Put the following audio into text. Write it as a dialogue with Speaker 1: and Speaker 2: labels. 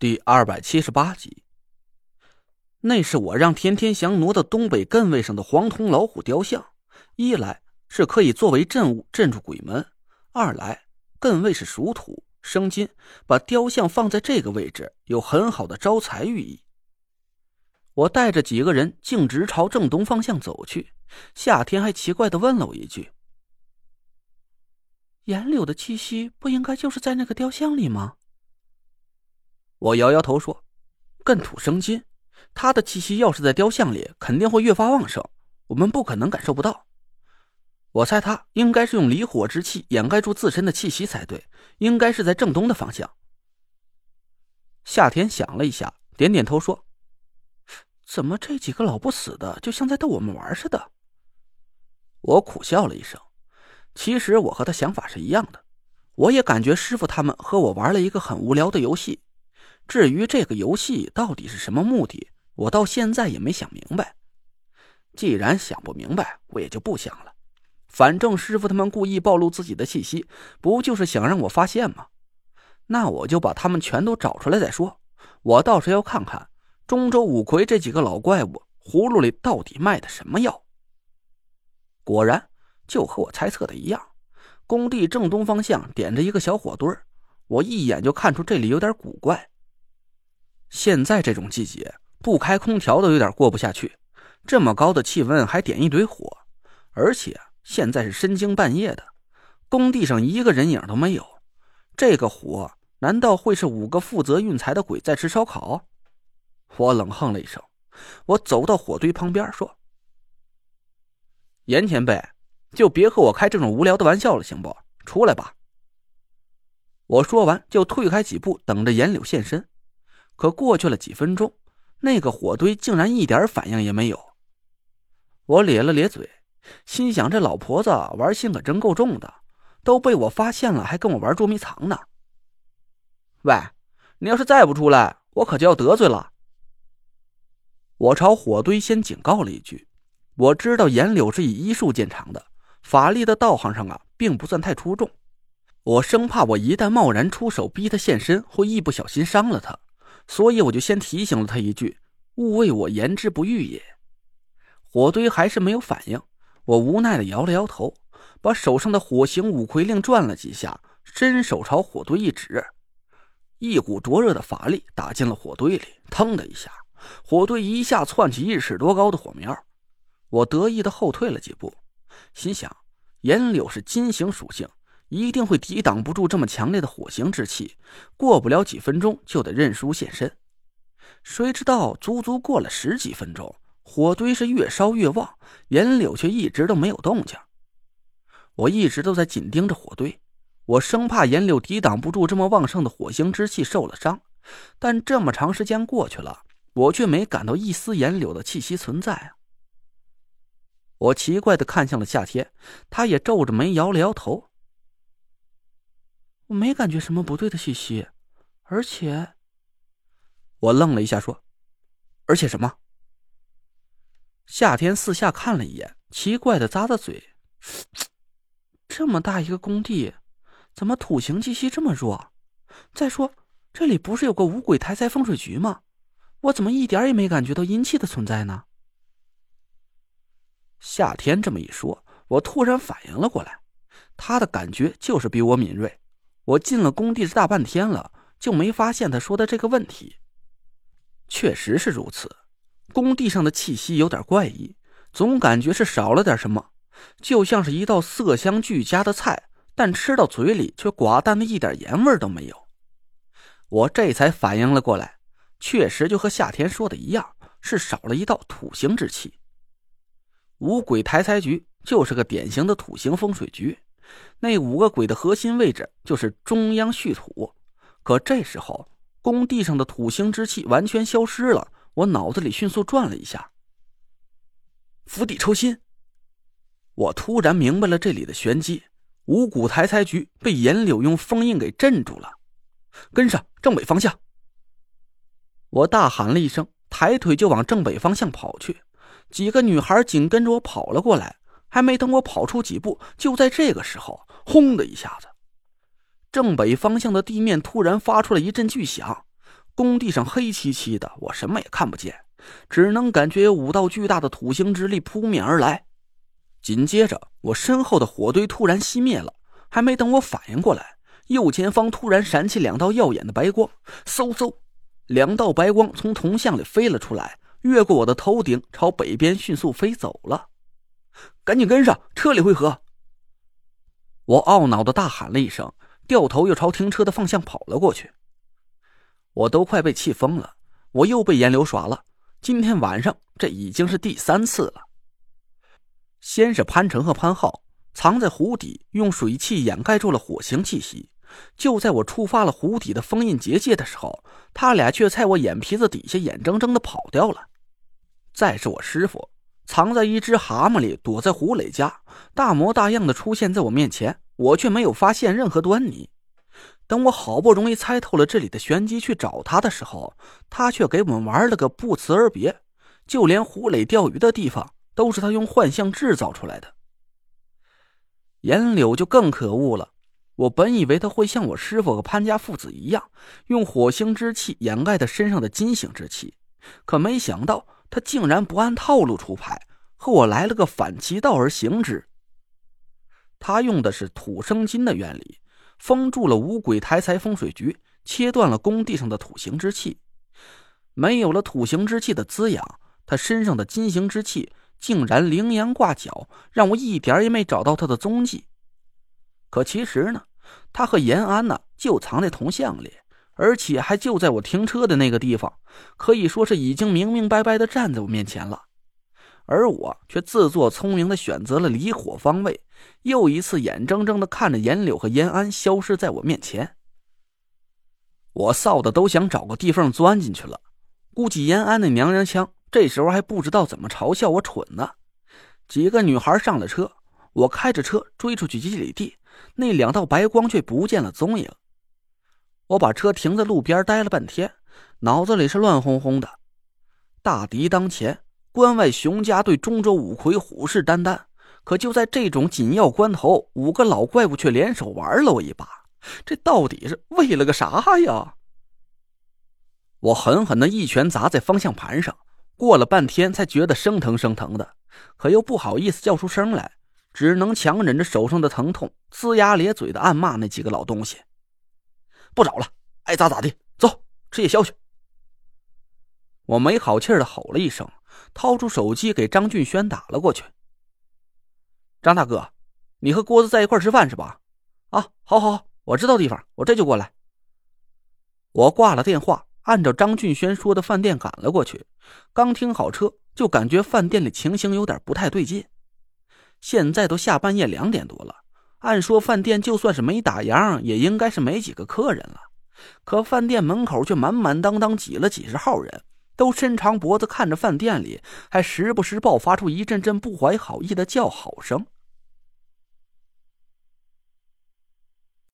Speaker 1: 第二百七十八集，那是我让田天祥挪到东北艮位上的黄铜老虎雕像。一来是可以作为镇物镇住鬼门，二来艮位是属土生金，把雕像放在这个位置有很好的招财寓意。我带着几个人径直朝正东方向走去，夏天还奇怪的问了我一句：“
Speaker 2: 岩柳的气息不应该就是在那个雕像里吗？”
Speaker 1: 我摇摇头说：“艮土生金，他的气息要是在雕像里，肯定会越发旺盛，我们不可能感受不到。我猜他应该是用离火之气掩盖住自身的气息才对，应该是在正东的方向。”夏天想了一下，点点头说：“
Speaker 2: 怎么这几个老不死的，就像在逗我们玩似的？”
Speaker 1: 我苦笑了一声，其实我和他想法是一样的，我也感觉师傅他们和我玩了一个很无聊的游戏。至于这个游戏到底是什么目的，我到现在也没想明白。既然想不明白，我也就不想了。反正师傅他们故意暴露自己的气息，不就是想让我发现吗？那我就把他们全都找出来再说。我倒是要看看中州五魁这几个老怪物葫芦里到底卖的什么药。果然，就和我猜测的一样，工地正东方向点着一个小火堆儿我一眼就看出这里有点古怪。现在这种季节，不开空调都有点过不下去。这么高的气温还点一堆火，而且现在是深更半夜的，工地上一个人影都没有。这个火难道会是五个负责运材的鬼在吃烧烤？我冷哼了一声，我走到火堆旁边说：“严前辈，就别和我开这种无聊的玩笑了，行不？出来吧。”我说完就退开几步，等着严柳现身。可过去了几分钟，那个火堆竟然一点反应也没有。我咧了咧嘴，心想：这老婆子玩心可真够重的，都被我发现了，还跟我玩捉迷藏呢。喂，你要是再不出来，我可就要得罪了。我朝火堆先警告了一句：我知道严柳是以医术见长的，法力的道行上啊，并不算太出众。我生怕我一旦贸然出手逼他现身，会一不小心伤了他。所以我就先提醒了他一句：“勿为我言之不预也。”火堆还是没有反应，我无奈的摇了摇头，把手上的火形五魁令转了几下，伸手朝火堆一指，一股灼热的法力打进了火堆里，腾的一下，火堆一下窜起一尺多高的火苗。我得意的后退了几步，心想：岩柳是金型属性。一定会抵挡不住这么强烈的火星之气，过不了几分钟就得认输现身。谁知道足足过了十几分钟，火堆是越烧越旺，严柳却一直都没有动静。我一直都在紧盯着火堆，我生怕严柳抵挡不住这么旺盛的火星之气受了伤。但这么长时间过去了，我却没感到一丝严柳的气息存在！我奇怪的看向了夏天，他也皱着眉摇了摇头。
Speaker 2: 我没感觉什么不对的气息，而且，
Speaker 1: 我愣了一下，说：“而且什么？”夏天四下看了一眼，奇怪的咂咂嘴：“
Speaker 2: 这么大一个工地，怎么土行气息这么弱？再说，这里不是有个五鬼台财风水局吗？我怎么一点也没感觉到阴气的存在呢？”
Speaker 1: 夏天这么一说，我突然反应了过来，他的感觉就是比我敏锐。我进了工地大半天了，就没发现他说的这个问题。确实是如此，工地上的气息有点怪异，总感觉是少了点什么，就像是一道色香俱佳的菜，但吃到嘴里却寡淡的一点盐味都没有。我这才反应了过来，确实就和夏天说的一样，是少了一道土行之气。五鬼抬财局就是个典型的土行风水局。那五个鬼的核心位置就是中央蓄土，可这时候工地上的土星之气完全消失了。我脑子里迅速转了一下，釜底抽薪。我突然明白了这里的玄机：五谷台财局被严柳用封印给镇住了。跟上，正北方向！我大喊了一声，抬腿就往正北方向跑去。几个女孩紧跟着我跑了过来。还没等我跑出几步，就在这个时候，轰的一下子，正北方向的地面突然发出了一阵巨响，工地上黑漆漆的，我什么也看不见，只能感觉有五道巨大的土星之力扑面而来。紧接着，我身后的火堆突然熄灭了，还没等我反应过来，右前方突然闪起两道耀眼的白光，嗖嗖，两道白光从铜像里飞了出来，越过我的头顶，朝北边迅速飞走了。赶紧跟上，车里汇合！我懊恼的大喊了一声，掉头又朝停车的方向跑了过去。我都快被气疯了，我又被颜流耍了。今天晚上这已经是第三次了。先是潘成和潘浩藏在湖底，用水汽掩盖住了火星气息。就在我触发了湖底的封印结界的时候，他俩却在我眼皮子底下眼睁睁的跑掉了。再是我师傅藏在一只蛤蟆里，躲在胡磊家，大模大样的出现在我面前，我却没有发现任何端倪。等我好不容易猜透了这里的玄机，去找他的时候，他却给我们玩了个不辞而别，就连胡磊钓鱼的地方。都是他用幻象制造出来的。严柳就更可恶了。我本以为他会像我师傅和潘家父子一样，用火星之气掩盖他身上的金星之气，可没想到他竟然不按套路出牌，和我来了个反其道而行之。他用的是土生金的原理，封住了五鬼台财风水局，切断了工地上的土行之气。没有了土行之气的滋养，他身上的金行之气。竟然羚羊挂角，让我一点也没找到他的踪迹。可其实呢，他和延安呢就藏在铜像里，而且还就在我停车的那个地方，可以说是已经明明白白的站在我面前了。而我却自作聪明的选择了离火方位，又一次眼睁睁的看着严柳和延安消失在我面前。我臊的都想找个地缝钻进去了。估计延安那娘娘腔。这时候还不知道怎么嘲笑我蠢呢。几个女孩上了车，我开着车追出去几里地，那两道白光却不见了踪影。我把车停在路边待了半天，脑子里是乱哄哄的。大敌当前，关外熊家对中州五魁虎视眈眈。可就在这种紧要关头，五个老怪物却联手玩了我一把。这到底是为了个啥呀？我狠狠的一拳砸在方向盘上。过了半天，才觉得生疼生疼的，可又不好意思叫出声来，只能强忍着手上的疼痛，龇牙咧嘴的暗骂那几个老东西。不找了，爱咋咋地，走吃夜宵去。我没好气的吼了一声，掏出手机给张俊轩打了过去。张大哥，你和郭子在一块吃饭是吧？啊，好，好，我知道地方，我这就过来。我挂了电话。按照张俊轩说的饭店赶了过去，刚停好车，就感觉饭店里情形有点不太对劲。现在都下半夜两点多了，按说饭店就算是没打烊，也应该是没几个客人了。可饭店门口却满满当当挤了几十号人，都伸长脖子看着饭店里，还时不时爆发出一阵阵不怀好意的叫好声。